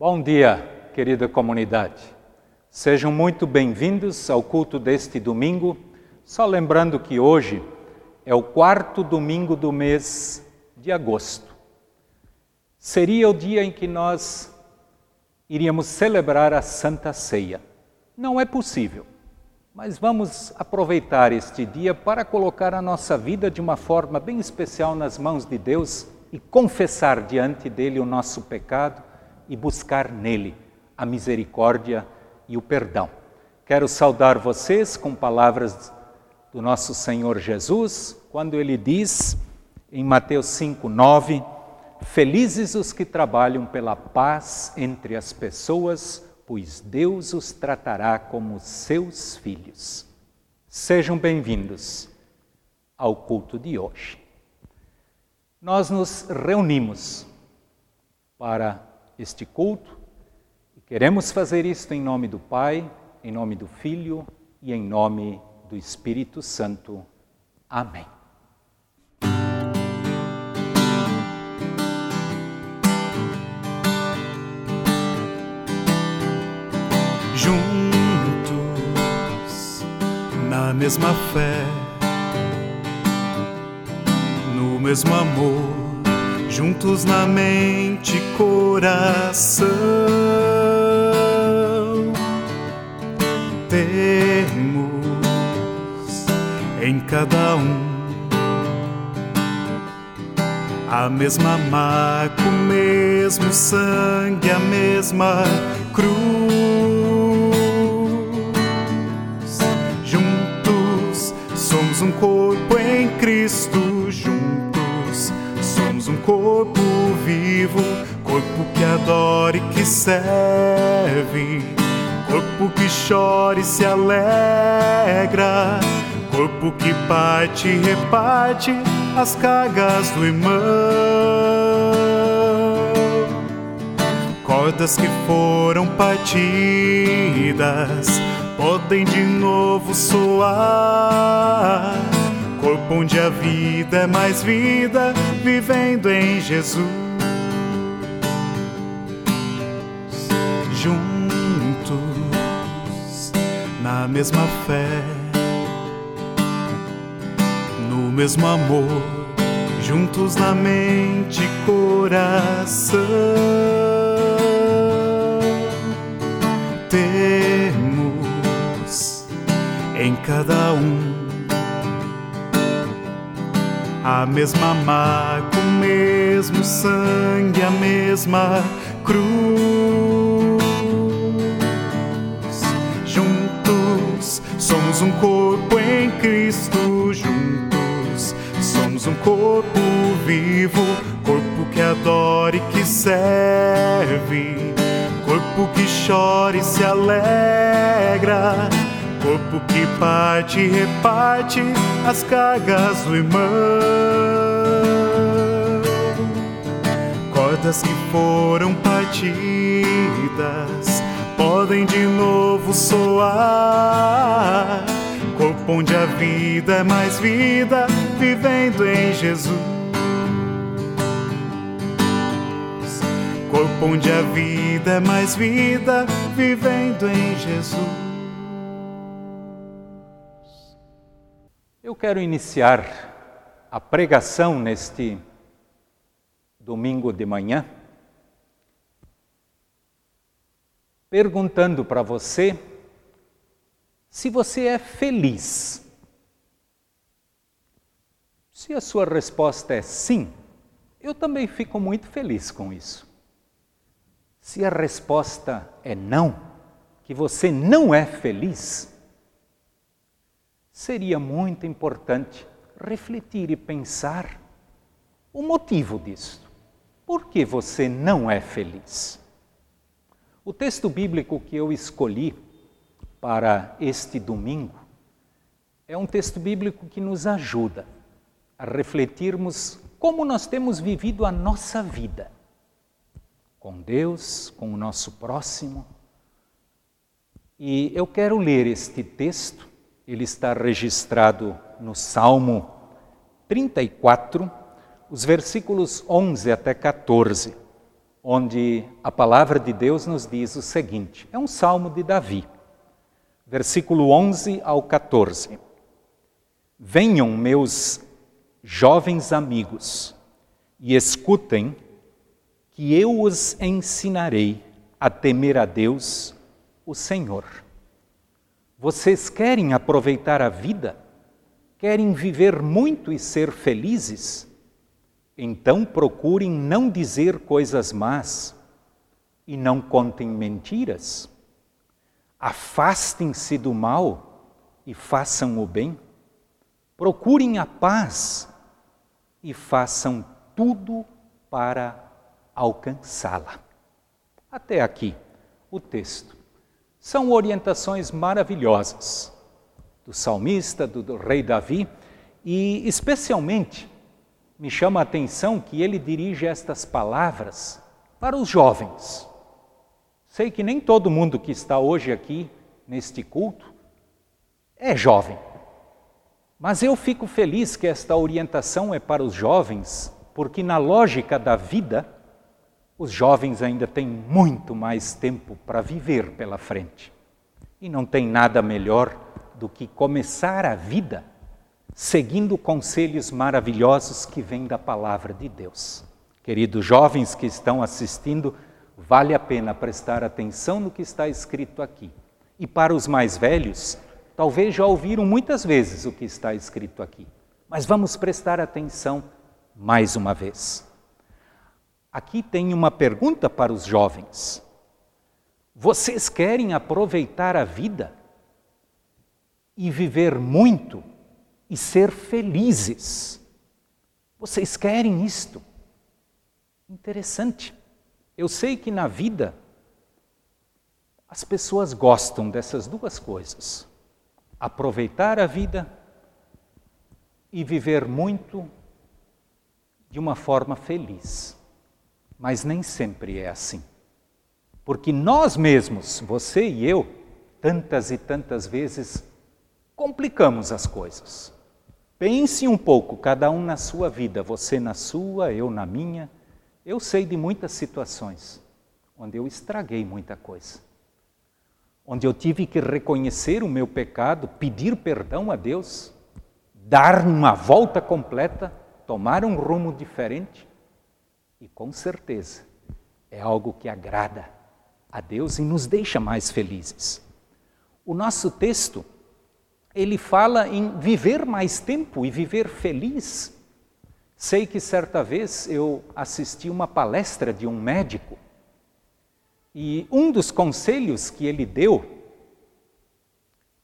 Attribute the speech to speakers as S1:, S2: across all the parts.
S1: Bom dia, querida comunidade. Sejam muito bem-vindos ao culto deste domingo. Só lembrando que hoje é o quarto domingo do mês de agosto. Seria o dia em que nós iríamos celebrar a Santa Ceia. Não é possível, mas vamos aproveitar este dia para colocar a nossa vida de uma forma bem especial nas mãos de Deus e confessar diante dele o nosso pecado e buscar nele a misericórdia e o perdão. Quero saudar vocês com palavras do nosso Senhor Jesus, quando ele diz em Mateus 5, 9: Felizes os que trabalham pela paz entre as pessoas, pois Deus os tratará como seus filhos. Sejam bem-vindos ao culto de hoje. Nós nos reunimos para este culto. Queremos fazer isto em nome do Pai, em nome do Filho e em nome do Espírito Santo. Amém.
S2: Juntos na mesma fé, no mesmo amor juntos na mente e coração. Temos em cada um a mesma marca, o mesmo sangue, a mesma cruz. Juntos somos um corpo em Cristo, juntos somos um corpo vivo, corpo que adora e que serve, corpo que chora e se alegra, corpo que parte e reparte as cargas do irmão. Cordas que foram partidas podem de novo soar corpo onde a vida é mais vida, vivendo em Jesus. Juntos na mesma fé, no mesmo amor, juntos na mente e coração. Temos em cada um a mesma marca, o mesmo sangue, a mesma cruz. Juntos somos um corpo em Cristo, juntos somos um corpo vivo, corpo que adora e que serve, corpo que chora e se alegra corpo que parte e reparte as cargas do irmão. Cordas que foram partidas podem de novo soar. Corpo onde a vida é mais vida, vivendo em Jesus. Corpo onde a vida é mais vida, vivendo em Jesus.
S1: Eu quero iniciar a pregação neste domingo de manhã perguntando para você se você é feliz. Se a sua resposta é sim, eu também fico muito feliz com isso. Se a resposta é não, que você não é feliz, seria muito importante refletir e pensar o motivo disso. Por que você não é feliz? O texto bíblico que eu escolhi para este domingo é um texto bíblico que nos ajuda a refletirmos como nós temos vivido a nossa vida com Deus, com o nosso próximo. E eu quero ler este texto, ele está registrado no Salmo 34, os versículos 11 até 14, onde a palavra de Deus nos diz o seguinte: é um salmo de Davi, versículo 11 ao 14. Venham, meus jovens amigos, e escutem que eu os ensinarei a temer a Deus, o Senhor. Vocês querem aproveitar a vida? Querem viver muito e ser felizes? Então procurem não dizer coisas más e não contem mentiras. Afastem-se do mal e façam o bem. Procurem a paz e façam tudo para alcançá-la. Até aqui o texto. São orientações maravilhosas do salmista, do, do rei Davi, e especialmente me chama a atenção que ele dirige estas palavras para os jovens. Sei que nem todo mundo que está hoje aqui neste culto é jovem. Mas eu fico feliz que esta orientação é para os jovens, porque na lógica da vida, os jovens ainda têm muito mais tempo para viver pela frente. E não tem nada melhor do que começar a vida seguindo conselhos maravilhosos que vêm da palavra de Deus. Queridos jovens que estão assistindo, vale a pena prestar atenção no que está escrito aqui. E para os mais velhos, talvez já ouviram muitas vezes o que está escrito aqui, mas vamos prestar atenção mais uma vez. Aqui tem uma pergunta para os jovens. Vocês querem aproveitar a vida e viver muito e ser felizes. Vocês querem isto? Interessante. Eu sei que na vida as pessoas gostam dessas duas coisas: aproveitar a vida e viver muito de uma forma feliz. Mas nem sempre é assim. Porque nós mesmos, você e eu, tantas e tantas vezes complicamos as coisas. Pense um pouco, cada um na sua vida, você na sua, eu na minha. Eu sei de muitas situações onde eu estraguei muita coisa. Onde eu tive que reconhecer o meu pecado, pedir perdão a Deus, dar uma volta completa, tomar um rumo diferente. E com certeza é algo que agrada a Deus e nos deixa mais felizes. O nosso texto ele fala em viver mais tempo e viver feliz. Sei que certa vez eu assisti uma palestra de um médico e um dos conselhos que ele deu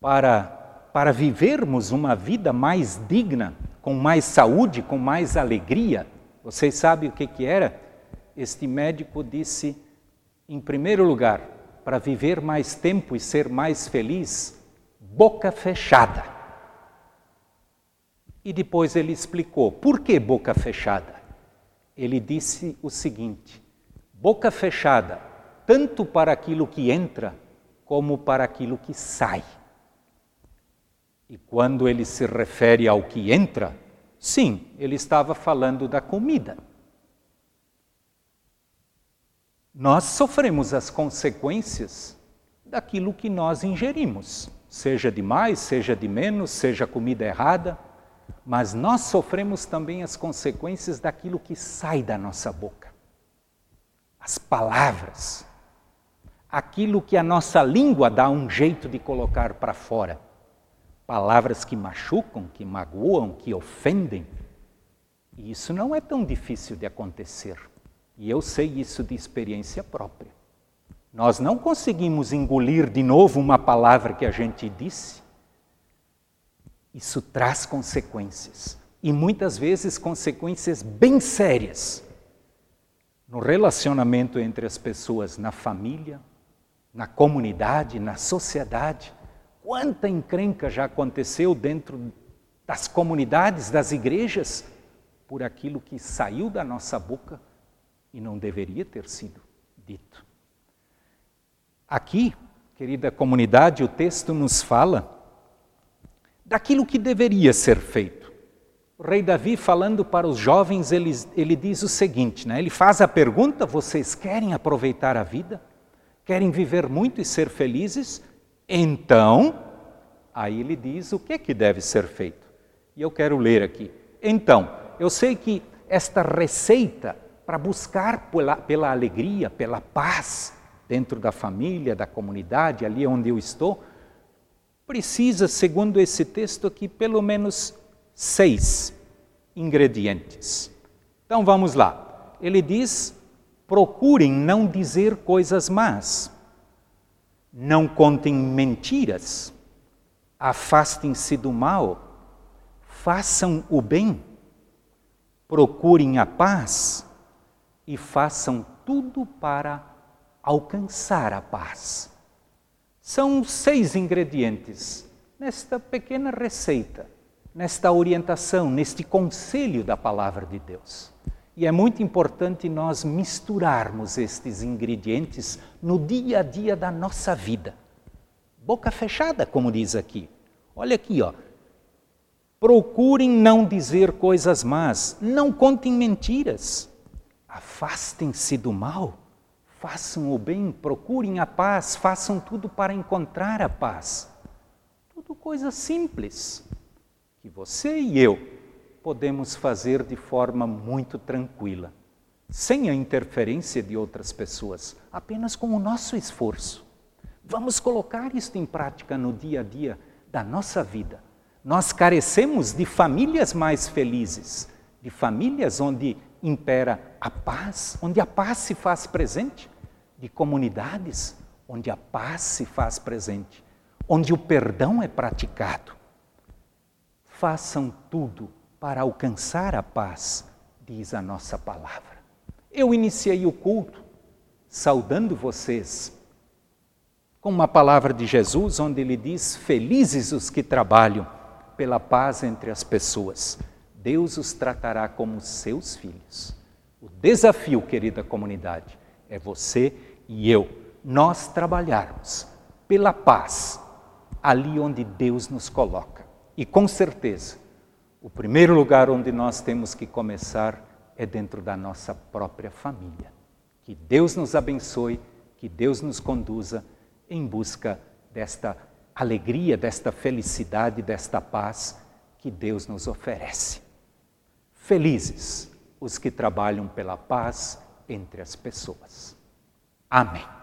S1: para, para vivermos uma vida mais digna, com mais saúde, com mais alegria, vocês sabem o que, que era? Este médico disse, em primeiro lugar, para viver mais tempo e ser mais feliz, boca fechada. E depois ele explicou por que boca fechada. Ele disse o seguinte: boca fechada, tanto para aquilo que entra, como para aquilo que sai. E quando ele se refere ao que entra, sim, ele estava falando da comida. Nós sofremos as consequências daquilo que nós ingerimos seja de mais, seja de menos, seja comida errada, mas nós sofremos também as consequências daquilo que sai da nossa boca. As palavras, aquilo que a nossa língua dá um jeito de colocar para fora. Palavras que machucam, que magoam, que ofendem. E isso não é tão difícil de acontecer. E eu sei isso de experiência própria. Nós não conseguimos engolir de novo uma palavra que a gente disse. isso traz consequências. E muitas vezes consequências bem sérias no relacionamento entre as pessoas, na família, na comunidade, na sociedade. Quanta encrenca já aconteceu dentro das comunidades, das igrejas, por aquilo que saiu da nossa boca e não deveria ter sido dito. Aqui, querida comunidade, o texto nos fala daquilo que deveria ser feito. O rei Davi, falando para os jovens, ele, ele diz o seguinte: né? ele faz a pergunta: vocês querem aproveitar a vida? Querem viver muito e ser felizes? Então, aí ele diz o que, é que deve ser feito. E eu quero ler aqui. Então, eu sei que esta receita para buscar pela, pela alegria, pela paz dentro da família, da comunidade, ali onde eu estou, precisa, segundo esse texto aqui, pelo menos seis ingredientes. Então vamos lá. Ele diz: procurem não dizer coisas más, não contem mentiras, afastem-se do mal, façam o bem, procurem a paz e façam tudo para alcançar a paz. São seis ingredientes nesta pequena receita, nesta orientação, neste conselho da palavra de Deus. E é muito importante nós misturarmos estes ingredientes no dia a dia da nossa vida. Boca fechada, como diz aqui. Olha aqui, ó. Procurem não dizer coisas más, não contem mentiras. Afastem-se do mal Façam o bem, procurem a paz, façam tudo para encontrar a paz. Tudo coisa simples que você e eu podemos fazer de forma muito tranquila, sem a interferência de outras pessoas, apenas com o nosso esforço. Vamos colocar isto em prática no dia a dia da nossa vida. Nós carecemos de famílias mais felizes, de famílias onde impera a paz, onde a paz se faz presente, de comunidades onde a paz se faz presente, onde o perdão é praticado. Façam tudo para alcançar a paz, diz a nossa palavra. Eu iniciei o culto saudando vocês com uma palavra de Jesus, onde ele diz: Felizes os que trabalham pela paz entre as pessoas. Deus os tratará como seus filhos. O desafio, querida comunidade, é você e eu, nós trabalharmos pela paz ali onde Deus nos coloca. E com certeza, o primeiro lugar onde nós temos que começar é dentro da nossa própria família. Que Deus nos abençoe, que Deus nos conduza em busca desta alegria, desta felicidade, desta paz que Deus nos oferece. Felizes os que trabalham pela paz entre as pessoas. Amém.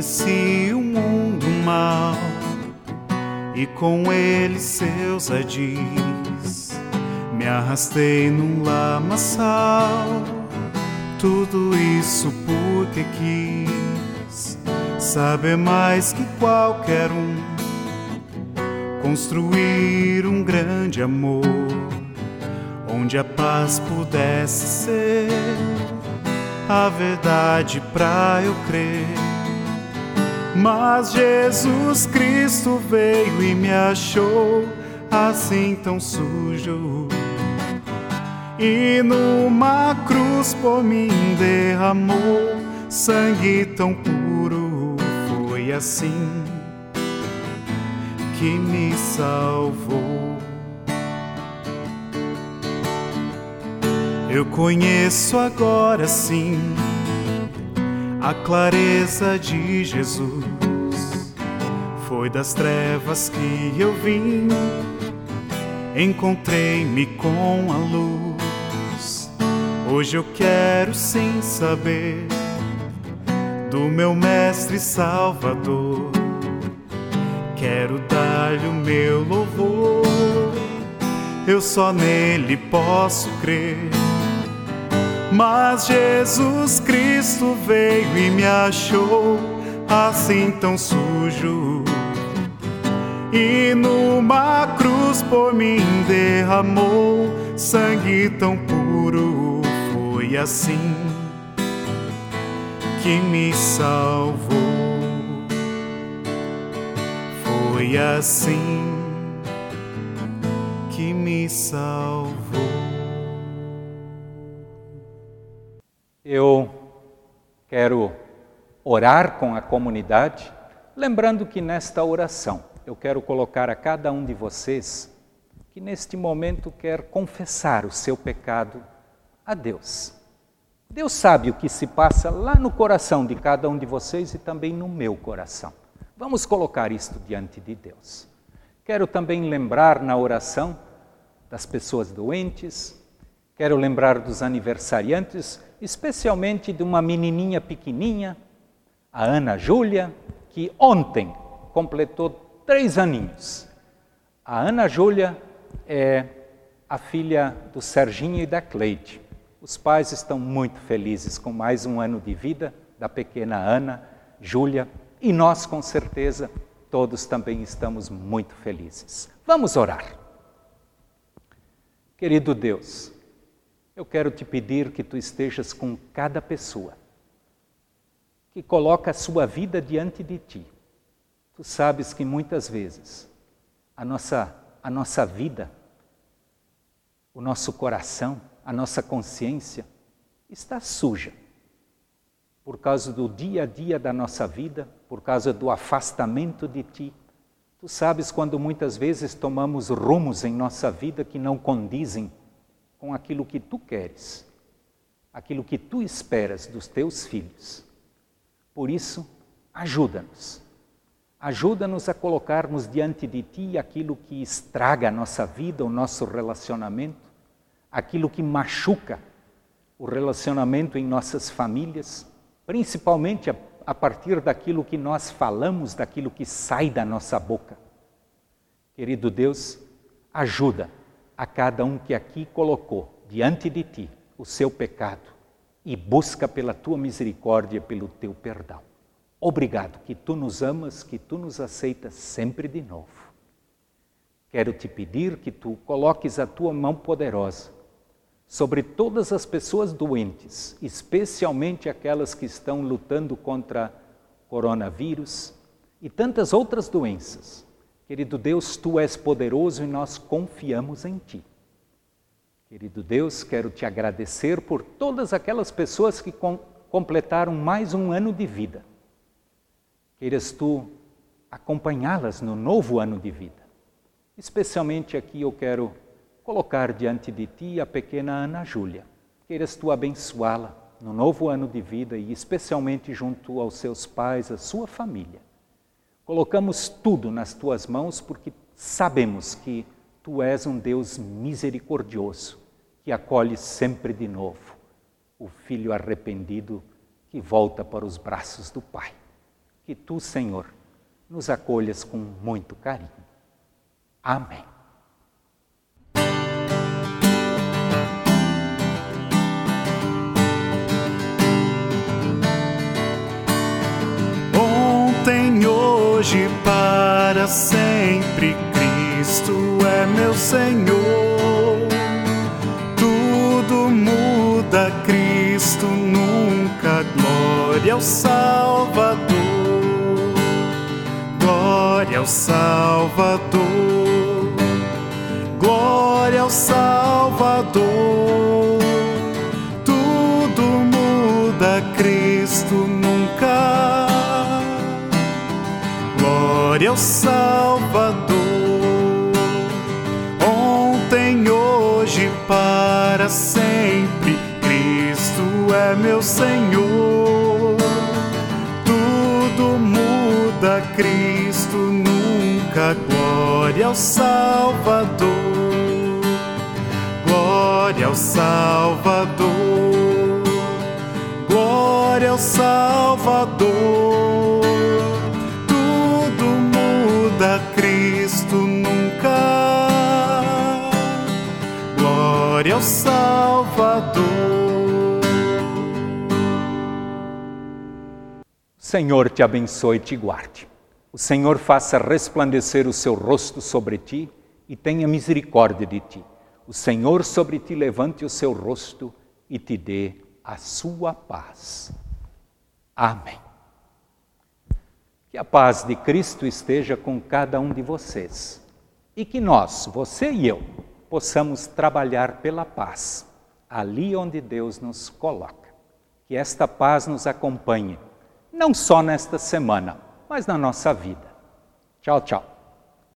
S2: Conheci o mundo mal e com ele seus adis me arrastei num lamaçal. Tudo isso porque quis saber mais que qualquer um, construir um grande amor onde a paz pudesse ser a verdade pra eu crer. Mas Jesus Cristo veio e me achou assim tão sujo. E numa cruz por mim derramou sangue tão puro. Foi assim que me salvou. Eu conheço agora sim a clareza de Jesus. Foi das trevas que eu vim, encontrei-me com a luz. Hoje eu quero sim saber do meu Mestre Salvador quero dar-lhe o meu louvor. Eu só nele posso crer. Mas Jesus Cristo veio e me achou assim tão sujo. E numa cruz por mim derramou sangue tão puro. Foi assim que me salvou. Foi assim que me salvou.
S1: Eu quero orar com a comunidade, lembrando que nesta oração eu quero colocar a cada um de vocês que neste momento quer confessar o seu pecado a Deus. Deus sabe o que se passa lá no coração de cada um de vocês e também no meu coração. Vamos colocar isto diante de Deus. Quero também lembrar na oração das pessoas doentes, quero lembrar dos aniversariantes, especialmente de uma menininha pequenininha, a Ana Júlia, que ontem completou três aninhos. A Ana Júlia é a filha do Serginho e da Cleide. Os pais estão muito felizes com mais um ano de vida da pequena Ana Júlia e nós, com certeza, todos também estamos muito felizes. Vamos orar. Querido Deus, eu quero te pedir que tu estejas com cada pessoa que coloca a sua vida diante de ti. Tu sabes que muitas vezes a nossa, a nossa vida, o nosso coração, a nossa consciência está suja por causa do dia a dia da nossa vida, por causa do afastamento de Ti. Tu sabes quando muitas vezes tomamos rumos em nossa vida que não condizem com aquilo que Tu queres, aquilo que Tu esperas dos Teus filhos. Por isso, ajuda-nos. Ajuda-nos a colocarmos diante de Ti aquilo que estraga a nossa vida, o nosso relacionamento, aquilo que machuca o relacionamento em nossas famílias principalmente a, a partir daquilo que nós falamos, daquilo que sai da nossa boca. Querido Deus, ajuda a cada um que aqui colocou diante de ti o seu pecado e busca pela tua misericórdia, pelo teu perdão. Obrigado que tu nos amas, que tu nos aceitas sempre de novo. Quero te pedir que tu coloques a tua mão poderosa sobre todas as pessoas doentes, especialmente aquelas que estão lutando contra coronavírus e tantas outras doenças. Querido Deus, tu és poderoso e nós confiamos em ti. Querido Deus, quero te agradecer por todas aquelas pessoas que com, completaram mais um ano de vida. Queiras tu acompanhá-las no novo ano de vida. Especialmente aqui eu quero colocar diante de ti a pequena Ana Júlia. Queiras tu abençoá-la no novo ano de vida e especialmente junto aos seus pais, a sua família. Colocamos tudo nas tuas mãos porque sabemos que tu és um Deus misericordioso que acolhe sempre de novo o filho arrependido que volta para os braços do Pai. Que tu, Senhor, nos acolhas com muito carinho. Amém.
S2: hoje para sempre. Cristo é meu Senhor. Tudo muda, Cristo nunca. Glória ao Salvador. Glória ao Salvador. Glória ao Salvador. Tudo muda, Cristo nunca glória ao Salvador, ontem, hoje, para sempre. Cristo é meu Senhor. Tudo muda, Cristo ao Salvador, glória ao Salvador, glória ao Salvador Cristo nunca. Glória ao Salvador.
S1: Senhor te abençoe e te guarde. O Senhor faça resplandecer o seu rosto sobre ti e tenha misericórdia de ti. O Senhor sobre ti levante o seu rosto e te dê a sua paz. Amém. Que a paz de Cristo esteja com cada um de vocês e que nós, você e eu, possamos trabalhar pela paz, ali onde Deus nos coloca. Que esta paz nos acompanhe, não só nesta semana, mas na nossa vida. Tchau, tchau.